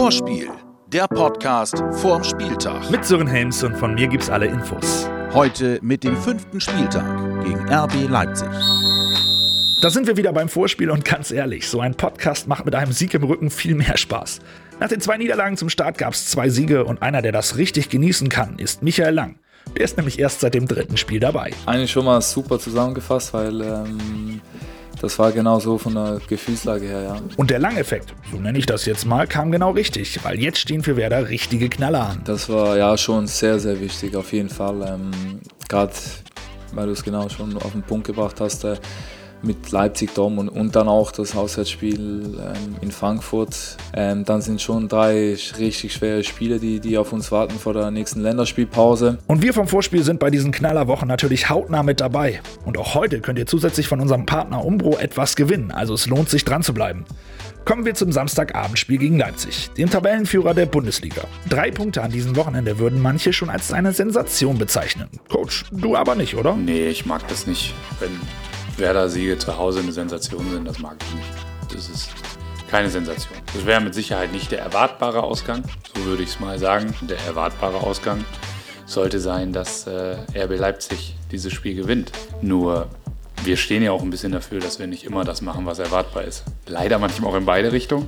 Vorspiel, der Podcast vorm Spieltag. Mit Sören Helms und von mir gibt's alle Infos. Heute mit dem fünften Spieltag gegen RB Leipzig. Da sind wir wieder beim Vorspiel und ganz ehrlich, so ein Podcast macht mit einem Sieg im Rücken viel mehr Spaß. Nach den zwei Niederlagen zum Start gab's zwei Siege und einer, der das richtig genießen kann, ist Michael Lang. Der ist nämlich erst seit dem dritten Spiel dabei. Eigentlich schon mal super zusammengefasst, weil ähm, das war genau so von der Gefühlslage her, ja. Und der Lang-Effekt, so nenne ich das jetzt mal, kam genau richtig, weil jetzt stehen für Werder richtige Knaller an. Das war ja schon sehr, sehr wichtig, auf jeden Fall. Ähm, Gerade weil du es genau schon auf den Punkt gebracht hast. Äh, mit Leipzig, Dom und, und dann auch das Auswärtsspiel ähm, in Frankfurt. Ähm, dann sind schon drei richtig schwere Spiele, die, die auf uns warten vor der nächsten Länderspielpause. Und wir vom Vorspiel sind bei diesen Knallerwochen natürlich hautnah mit dabei. Und auch heute könnt ihr zusätzlich von unserem Partner Umbro etwas gewinnen, also es lohnt sich dran zu bleiben. Kommen wir zum Samstagabendspiel gegen Leipzig, dem Tabellenführer der Bundesliga. Drei Punkte an diesem Wochenende würden manche schon als eine Sensation bezeichnen. Coach, du aber nicht, oder? Nee, ich mag das nicht, wenn Werder-Siege zu Hause eine Sensation sind, das mag ich nicht. Das ist keine Sensation. Das wäre mit Sicherheit nicht der erwartbare Ausgang, so würde ich es mal sagen. Der erwartbare Ausgang sollte sein, dass äh, RB Leipzig dieses Spiel gewinnt. Nur wir stehen ja auch ein bisschen dafür, dass wir nicht immer das machen, was erwartbar ist. Leider manchmal auch in beide Richtungen.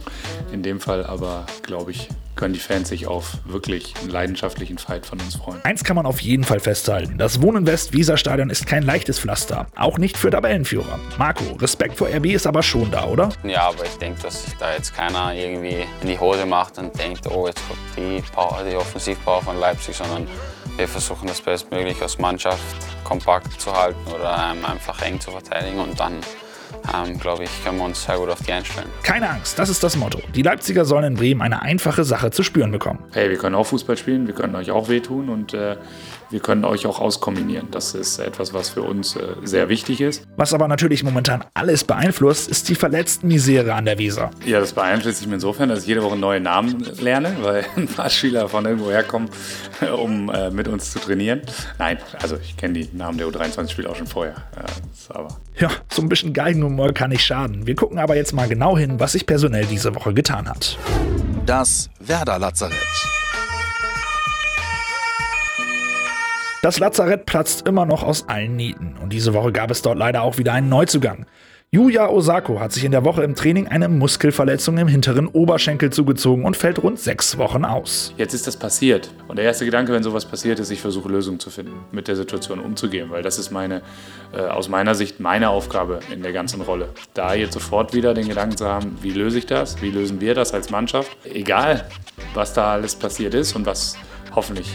In dem Fall aber, glaube ich, können die Fans sich auf wirklich einen leidenschaftlichen Fight von uns freuen. Eins kann man auf jeden Fall festhalten. Das Wohnen West Weserstadion ist kein leichtes Pflaster. Auch nicht für Tabellenführer. Marco, Respekt vor RB ist aber schon da, oder? Ja, aber ich denke, dass sich da jetzt keiner irgendwie in die Hose macht und denkt, oh, jetzt kommt die, Power, die Offensivpower von Leipzig, sondern wir versuchen das bestmöglich als Mannschaft kompakt zu halten oder ähm, einfach eng zu verteidigen und dann ähm, glaube ich, können wir uns sehr gut auf die einstellen. Keine Angst, das ist das Motto. Die Leipziger sollen in Bremen eine einfache Sache zu spüren bekommen. Hey, wir können auch Fußball spielen, wir können euch auch wehtun und äh, wir können euch auch auskombinieren. Das ist etwas, was für uns äh, sehr wichtig ist. Was aber natürlich momentan alles beeinflusst, ist die verletzten Misere an der Weser. Ja, das beeinflusst mich insofern, dass ich jede Woche neue Namen lerne, weil ein paar Spieler von irgendwo herkommen, um äh, mit uns zu trainieren. Nein, also ich kenne die Namen der U23-Spieler auch schon vorher. aber ja, so ein bisschen Geigenhumor kann nicht schaden. Wir gucken aber jetzt mal genau hin, was sich personell diese Woche getan hat. Das Werder Das Lazarett platzt immer noch aus allen Nieten und diese Woche gab es dort leider auch wieder einen Neuzugang. Yuya Osako hat sich in der Woche im Training eine Muskelverletzung im hinteren Oberschenkel zugezogen und fällt rund sechs Wochen aus. Jetzt ist das passiert. Und der erste Gedanke, wenn sowas passiert ist, ich versuche Lösungen zu finden, mit der Situation umzugehen, weil das ist meine, äh, aus meiner Sicht meine Aufgabe in der ganzen Rolle. Da jetzt sofort wieder den Gedanken zu haben, wie löse ich das, wie lösen wir das als Mannschaft, egal was da alles passiert ist und was hoffentlich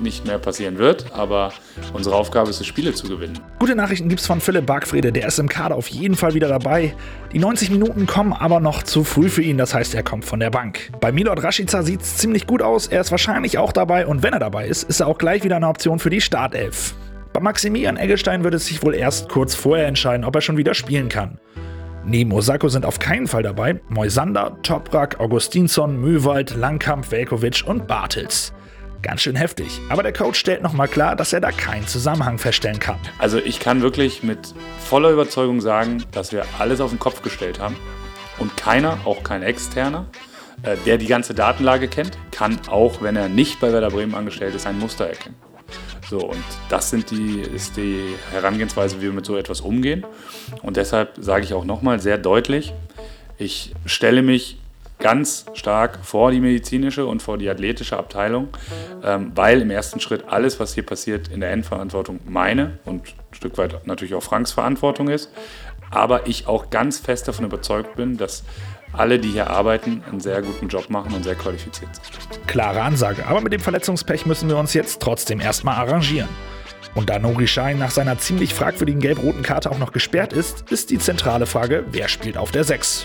nicht mehr passieren wird. Aber unsere Aufgabe ist es, Spiele zu gewinnen. Gute Nachrichten gibt es von Philipp Bargfrede. Der ist im Kader auf jeden Fall wieder dabei. Die 90 Minuten kommen aber noch zu früh für ihn. Das heißt, er kommt von der Bank. Bei Milot Rashica sieht es ziemlich gut aus. Er ist wahrscheinlich auch dabei. Und wenn er dabei ist, ist er auch gleich wieder eine Option für die Startelf. Bei Maximilian Eggestein wird es sich wohl erst kurz vorher entscheiden, ob er schon wieder spielen kann. Neben Osako sind auf keinen Fall dabei Moisander, Toprak, Augustinsson, Möwald, Langkamp, Velkovic und Bartels. Ganz schön heftig. Aber der Coach stellt nochmal klar, dass er da keinen Zusammenhang feststellen kann. Also ich kann wirklich mit voller Überzeugung sagen, dass wir alles auf den Kopf gestellt haben. Und keiner, auch kein Externer, äh, der die ganze Datenlage kennt, kann auch, wenn er nicht bei Werder Bremen angestellt ist, ein Muster erkennen. So, und das sind die, ist die Herangehensweise, wie wir mit so etwas umgehen. Und deshalb sage ich auch nochmal sehr deutlich, ich stelle mich ganz stark vor die medizinische und vor die athletische Abteilung, ähm, weil im ersten Schritt alles, was hier passiert, in der Endverantwortung meine und ein Stück weit natürlich auch Franks Verantwortung ist. Aber ich auch ganz fest davon überzeugt bin, dass alle, die hier arbeiten, einen sehr guten Job machen und sehr qualifiziert sind. Klare Ansage, aber mit dem Verletzungspech müssen wir uns jetzt trotzdem erstmal arrangieren. Und da Nori Schein nach seiner ziemlich fragwürdigen gelb-roten Karte auch noch gesperrt ist, ist die zentrale Frage, wer spielt auf der 6?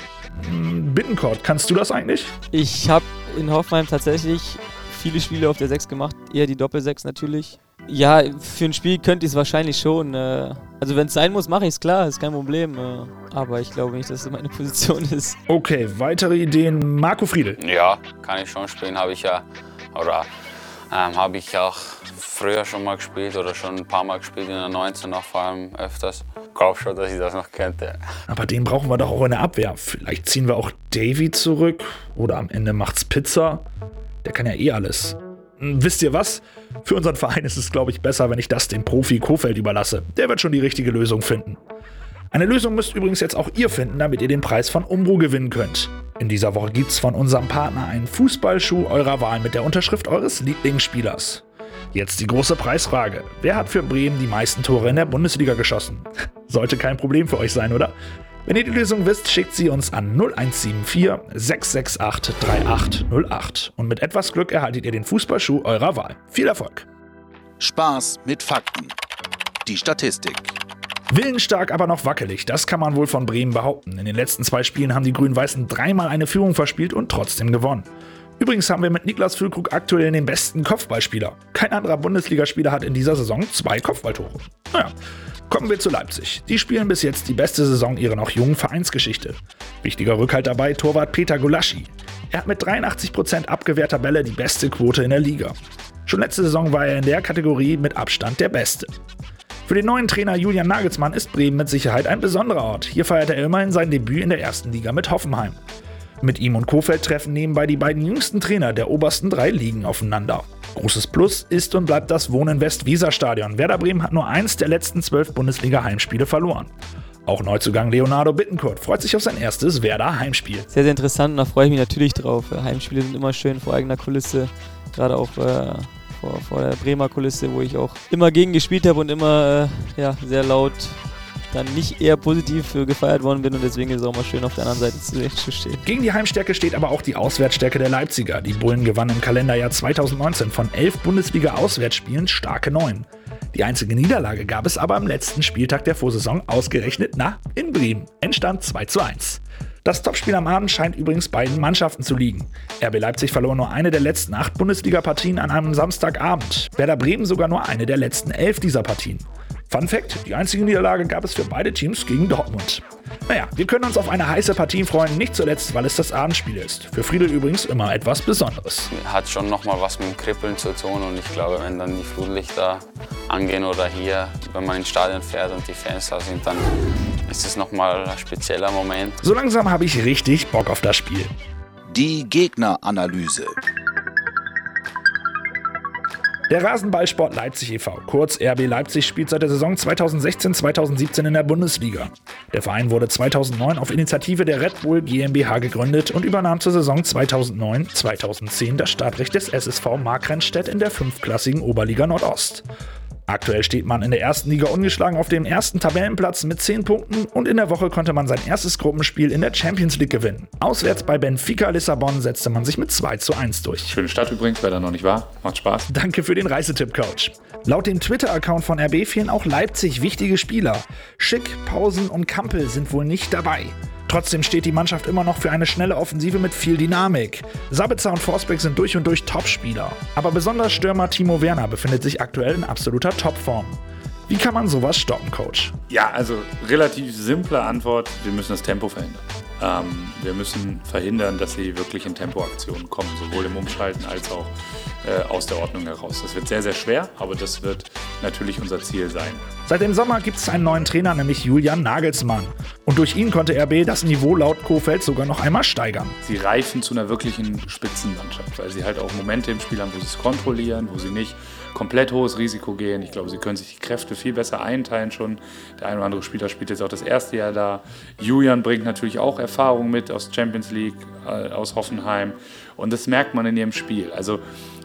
Bittencourt, kannst du das eigentlich? Ich habe in Hoffenheim tatsächlich viele Spiele auf der 6 gemacht, eher die Doppel-6 natürlich. Ja, für ein Spiel könnte ich es wahrscheinlich schon. Äh, also wenn es sein muss, mache ich es klar, ist kein Problem. Äh, aber ich glaube nicht, dass es meine Position ist. Okay, weitere Ideen. Marco Friedel. Ja, kann ich schon spielen, habe ich ja, oder ähm, habe ich auch früher schon mal gespielt oder schon ein paar Mal gespielt in der 19 auch vor allem öfters. glaube schon, dass ich das noch könnte. Aber den brauchen wir doch auch in der Abwehr. Vielleicht ziehen wir auch Davy zurück oder am Ende macht's Pizza. Der kann ja eh alles. Hm, wisst ihr was? Für unseren Verein ist es, glaube ich, besser, wenn ich das dem Profi Kofeld überlasse. Der wird schon die richtige Lösung finden. Eine Lösung müsst übrigens jetzt auch ihr finden, damit ihr den Preis von Umbro gewinnen könnt. In dieser Woche gibt's von unserem Partner einen Fußballschuh eurer Wahl mit der Unterschrift eures Lieblingsspielers. Jetzt die große Preisfrage. Wer hat für Bremen die meisten Tore in der Bundesliga geschossen? Sollte kein Problem für euch sein, oder? Wenn ihr die Lösung wisst, schickt sie uns an 0174 668 3808. Und mit etwas Glück erhaltet ihr den Fußballschuh eurer Wahl. Viel Erfolg! Spaß mit Fakten. Die Statistik. Willensstark, aber noch wackelig, das kann man wohl von Bremen behaupten. In den letzten zwei Spielen haben die Grün-Weißen dreimal eine Führung verspielt und trotzdem gewonnen. Übrigens haben wir mit Niklas Füllkrug aktuell den besten Kopfballspieler. Kein anderer Bundesligaspieler hat in dieser Saison zwei Kopfballtore. Naja, kommen wir zu Leipzig. Die spielen bis jetzt die beste Saison ihrer noch jungen Vereinsgeschichte. Wichtiger Rückhalt dabei Torwart Peter Gulaschi. Er hat mit 83% abgewehrter Bälle die beste Quote in der Liga. Schon letzte Saison war er in der Kategorie mit Abstand der Beste. Für den neuen Trainer Julian Nagelsmann ist Bremen mit Sicherheit ein besonderer Ort. Hier feiert er immerhin sein Debüt in der ersten Liga mit Hoffenheim. Mit ihm und Kofeld treffen nebenbei die beiden jüngsten Trainer der obersten drei Ligen aufeinander. Großes Plus ist und bleibt das Wohnen West-Weser-Stadion. Werder Bremen hat nur eins der letzten zwölf Bundesliga-Heimspiele verloren. Auch Neuzugang Leonardo Bittencourt freut sich auf sein erstes Werder-Heimspiel. Sehr, sehr interessant und da freue ich mich natürlich drauf. Heimspiele sind immer schön vor eigener Kulisse, gerade auch äh, vor, vor der Bremer Kulisse, wo ich auch immer gegen gespielt habe und immer äh, ja, sehr laut dann nicht eher positiv gefeiert worden bin und deswegen ist es auch mal schön auf der anderen Seite zu stehen. Gegen die Heimstärke steht aber auch die Auswärtsstärke der Leipziger. Die Bullen gewannen im Kalenderjahr 2019 von elf Bundesliga-Auswärtsspielen starke neun. Die einzige Niederlage gab es aber am letzten Spieltag der Vorsaison ausgerechnet na in Bremen. Endstand 2 zu 1. Das Topspiel am Abend scheint übrigens beiden Mannschaften zu liegen. RB Leipzig verlor nur eine der letzten acht Bundesliga-Partien an einem Samstagabend. Werder Bremen sogar nur eine der letzten elf dieser Partien. Fun Fact: Die einzige Niederlage gab es für beide Teams gegen Dortmund. Naja, wir können uns auf eine heiße Partie freuen, nicht zuletzt, weil es das Abendspiel ist. Für Friedel übrigens immer etwas Besonderes. Hat schon nochmal was mit dem Kribbeln zu tun und ich glaube, wenn dann die Flutlichter angehen oder hier, wenn man ins Stadion fährt und die Fans da sind, dann ist es nochmal ein spezieller Moment. So langsam habe ich richtig Bock auf das Spiel. Die Gegneranalyse. Der Rasenballsport Leipzig e.V., kurz RB Leipzig, spielt seit der Saison 2016-2017 in der Bundesliga. Der Verein wurde 2009 auf Initiative der Red Bull GmbH gegründet und übernahm zur Saison 2009-2010 das Startrecht des SSV Markranstädt in der fünfklassigen Oberliga Nordost. Aktuell steht man in der ersten Liga ungeschlagen auf dem ersten Tabellenplatz mit 10 Punkten und in der Woche konnte man sein erstes Gruppenspiel in der Champions League gewinnen. Auswärts bei Benfica Lissabon setzte man sich mit 2 zu 1 durch. Schöne Stadt übrigens, wer da noch nicht war. Macht Spaß. Danke für den Reisetipp, Coach. Laut dem Twitter-Account von RB fehlen auch Leipzig wichtige Spieler. Schick, Pausen und Kampel sind wohl nicht dabei. Trotzdem steht die Mannschaft immer noch für eine schnelle Offensive mit viel Dynamik. Sabitzer und Forsbeck sind durch und durch Topspieler. Aber besonders Stürmer Timo Werner befindet sich aktuell in absoluter Topform. Wie kann man sowas stoppen, Coach? Ja, also relativ simple Antwort, wir müssen das Tempo verhindern. Ähm, wir müssen verhindern, dass sie wirklich in Tempoaktionen kommen, sowohl im Umschalten als auch aus der Ordnung heraus. Das wird sehr, sehr schwer, aber das wird natürlich unser Ziel sein. Seit dem Sommer gibt es einen neuen Trainer, nämlich Julian Nagelsmann. Und durch ihn konnte RB das Niveau laut Kofeld sogar noch einmal steigern. Sie reifen zu einer wirklichen Spitzenmannschaft, weil sie halt auch Momente im Spiel haben, wo sie es kontrollieren, wo sie nicht komplett hohes Risiko gehen. Ich glaube, sie können sich die Kräfte viel besser einteilen schon. Der ein oder andere Spieler spielt jetzt auch das erste Jahr da. Julian bringt natürlich auch Erfahrung mit aus Champions League, äh, aus Hoffenheim. Und das merkt man in ihrem Spiel. Also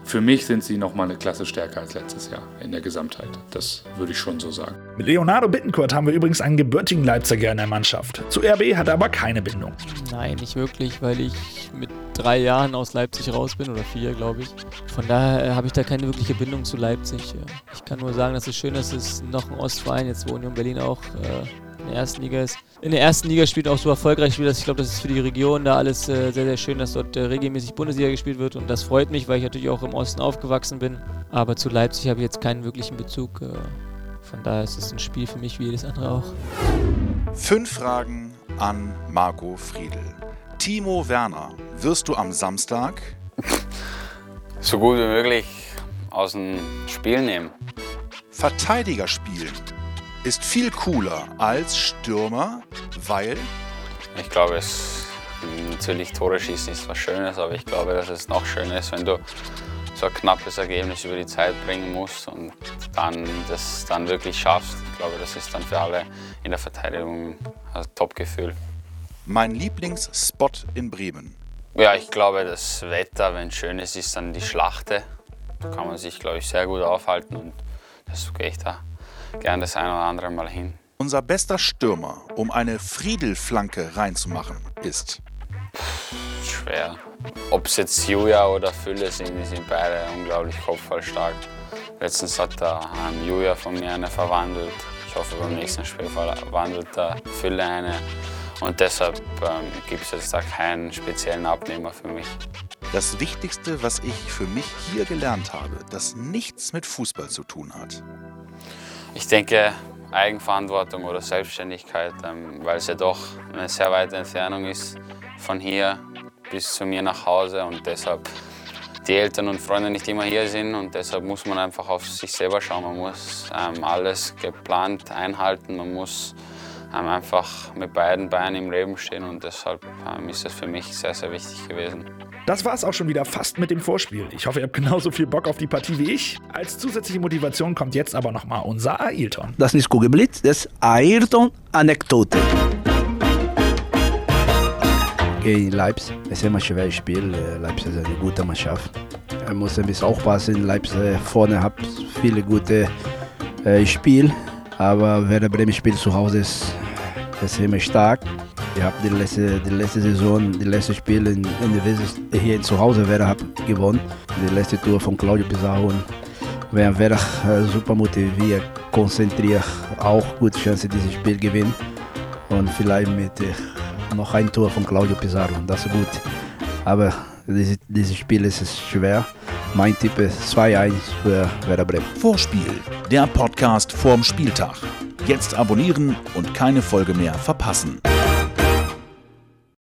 für mich sind sie nochmal eine Klasse stärker als letztes Jahr in der Gesamtheit. Das würde ich schon so sagen. Mit Leonardo Bittencourt haben wir übrigens einen gebürtigen Leipziger in der Mannschaft. Zu RB hat er aber keine Bindung. Nein, nicht wirklich, weil ich mit drei Jahren aus Leipzig raus bin oder vier, glaube ich. Von daher äh, habe ich da keine wirkliche Bindung zu Leipzig. Ich kann nur sagen, dass es schön ist, dass es noch ein Ostverein, jetzt wo Union Berlin auch äh, in der ersten Liga ist. In der ersten Liga spielt auch so erfolgreich spielt, dass ich glaube, das ist für die Region da alles äh, sehr, sehr schön, dass dort äh, regelmäßig Bundesliga gespielt wird und das freut mich, weil ich natürlich auch im Osten aufgewachsen bin. Aber zu Leipzig habe ich jetzt keinen wirklichen Bezug. Äh, von daher ist es ein Spiel für mich wie jedes andere auch. Fünf Fragen an Marco Friedl. Timo Werner, wirst du am Samstag So gut wie möglich aus dem Spiel nehmen. Verteidiger spielen? Ist viel cooler als Stürmer, weil Ich glaube, es natürlich Tore schießen ist was Schönes, aber ich glaube, dass es noch schöner ist, wenn du so ein knappes Ergebnis über die Zeit bringen musst und dann das dann wirklich schaffst. Ich glaube, das ist dann für alle in der Verteidigung ein Top-Gefühl. mein Lieblingsspot in Bremen. Ja, ich glaube, das Wetter, wenn es schön ist, ist dann die Schlachte. Da kann man sich, glaube ich, sehr gut aufhalten und das gehe ich da gern das ein oder andere Mal hin. Unser bester Stürmer, um eine Friedelflanke reinzumachen, ist Schwer. Ob es jetzt Julia oder Fülle sind, die sind beide unglaublich kopfballstark. Letztens hat der ähm, Julia von mir eine verwandelt. Ich hoffe, beim nächsten Spiel verwandelt der Fülle eine. Und deshalb ähm, gibt es jetzt da keinen speziellen Abnehmer für mich. das Wichtigste, was ich für mich hier gelernt habe, das nichts mit Fußball zu tun hat. Ich denke, Eigenverantwortung oder Selbstständigkeit, ähm, weil es ja doch eine sehr weite Entfernung ist von hier bis zu mir nach Hause und deshalb die Eltern und Freunde nicht immer hier sind und deshalb muss man einfach auf sich selber schauen. Man muss ähm, alles geplant einhalten, man muss ähm, einfach mit beiden Beinen im Leben stehen und deshalb ähm, ist das für mich sehr, sehr wichtig gewesen. Das war's auch schon wieder fast mit dem Vorspiel. Ich hoffe, ihr habt genauso viel Bock auf die Partie wie ich. Als zusätzliche Motivation kommt jetzt aber nochmal unser Ailton. Das ist nicht Kugelblitz, das ist Ayrton-Anekdote. Gegen Leipzig, es ist immer ein schweres Spiel. Äh, Leipzig ist eine gute Mannschaft. Er muss ein bisschen aufpassen. Leipzig äh, vorne hat viele gute äh, Spiele, aber Werder Bremen spielt zu Hause ist, ist immer stark. Ich habe die letzte, die letzte Saison, die letzte Spiel in, in der West- hier zu Hause Werder hat gewonnen. Die letzte Tour von Claudio Pizarro und wenn Werder äh, super motiviert, konzentriert, auch gute Chance dieses Spiel gewinnen. Und vielleicht mit äh, noch ein Tor von Claudio Pizarro. Das ist gut. Aber dieses, dieses Spiel ist es schwer. Mein Tipp ist 2-1 für Werder Bremen. Vorspiel, der Podcast vorm Spieltag. Jetzt abonnieren und keine Folge mehr verpassen.